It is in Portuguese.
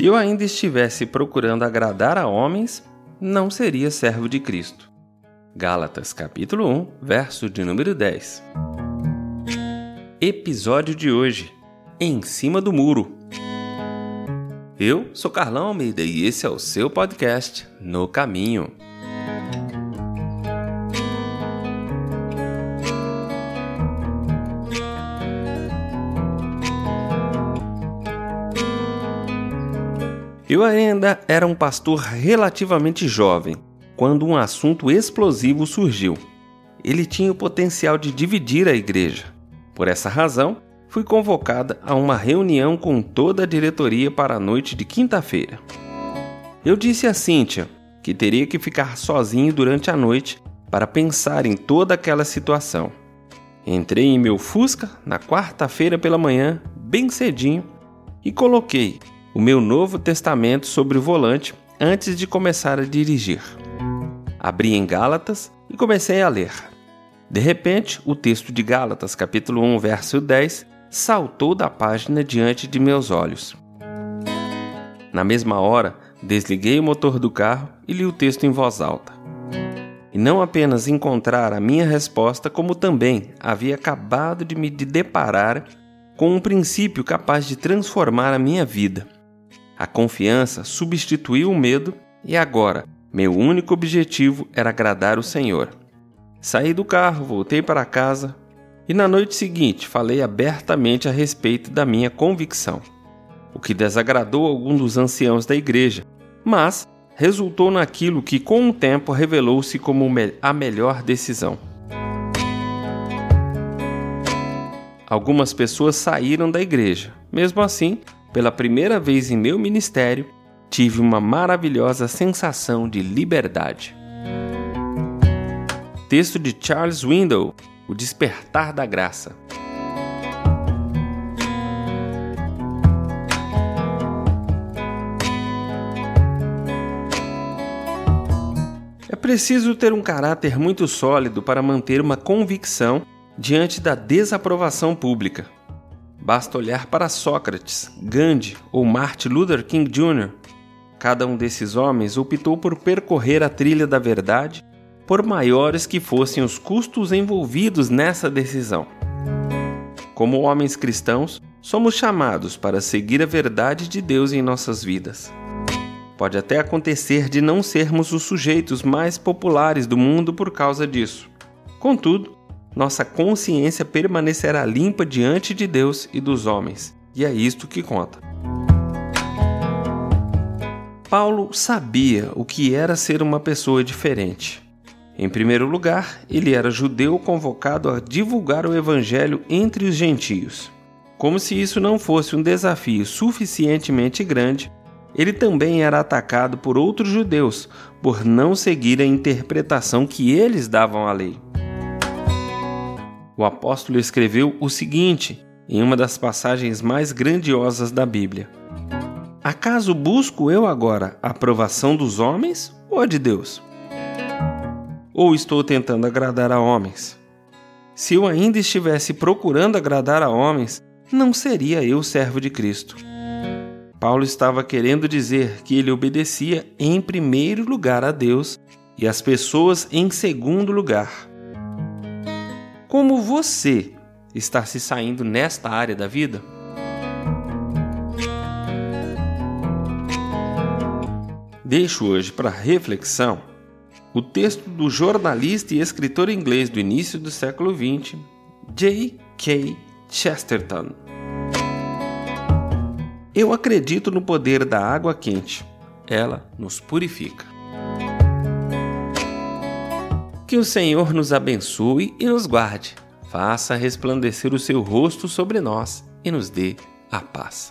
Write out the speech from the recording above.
Se eu ainda estivesse procurando agradar a homens, não seria servo de Cristo. Gálatas capítulo 1, verso de número 10. Episódio de hoje: Em cima do muro. Eu sou Carlão Almeida e esse é o seu podcast No Caminho. Eu ainda era um pastor relativamente jovem quando um assunto explosivo surgiu. Ele tinha o potencial de dividir a igreja. Por essa razão, fui convocada a uma reunião com toda a diretoria para a noite de quinta-feira. Eu disse a Cíntia que teria que ficar sozinho durante a noite para pensar em toda aquela situação. Entrei em meu Fusca na quarta-feira pela manhã, bem cedinho, e coloquei o meu Novo Testamento sobre o volante antes de começar a dirigir. Abri em Gálatas e comecei a ler. De repente, o texto de Gálatas, capítulo 1, verso 10, saltou da página diante de meus olhos. Na mesma hora, desliguei o motor do carro e li o texto em voz alta. E não apenas encontrar a minha resposta, como também havia acabado de me deparar com um princípio capaz de transformar a minha vida. A confiança substituiu o medo e agora meu único objetivo era agradar o Senhor. Saí do carro, voltei para casa e na noite seguinte falei abertamente a respeito da minha convicção, o que desagradou algum dos anciãos da igreja, mas resultou naquilo que com o tempo revelou-se como a melhor decisão. Algumas pessoas saíram da igreja. Mesmo assim, pela primeira vez em meu ministério, tive uma maravilhosa sensação de liberdade. Texto de Charles Window, O Despertar da Graça. É preciso ter um caráter muito sólido para manter uma convicção diante da desaprovação pública. Basta olhar para Sócrates, Gandhi ou Martin Luther King Jr. Cada um desses homens optou por percorrer a trilha da verdade, por maiores que fossem os custos envolvidos nessa decisão. Como homens cristãos, somos chamados para seguir a verdade de Deus em nossas vidas. Pode até acontecer de não sermos os sujeitos mais populares do mundo por causa disso. Contudo, nossa consciência permanecerá limpa diante de Deus e dos homens, e é isto que conta. Paulo sabia o que era ser uma pessoa diferente. Em primeiro lugar, ele era judeu convocado a divulgar o evangelho entre os gentios. Como se isso não fosse um desafio suficientemente grande, ele também era atacado por outros judeus por não seguir a interpretação que eles davam à lei o apóstolo escreveu o seguinte em uma das passagens mais grandiosas da Bíblia: Acaso busco eu agora a aprovação dos homens ou a de Deus? Ou estou tentando agradar a homens? Se eu ainda estivesse procurando agradar a homens, não seria eu servo de Cristo. Paulo estava querendo dizer que ele obedecia em primeiro lugar a Deus e as pessoas em segundo lugar. Como você está se saindo nesta área da vida? Deixo hoje para reflexão o texto do jornalista e escritor inglês do início do século XX, J.K. Chesterton. Eu acredito no poder da água quente. Ela nos purifica. Que o Senhor nos abençoe e nos guarde, faça resplandecer o seu rosto sobre nós e nos dê a paz.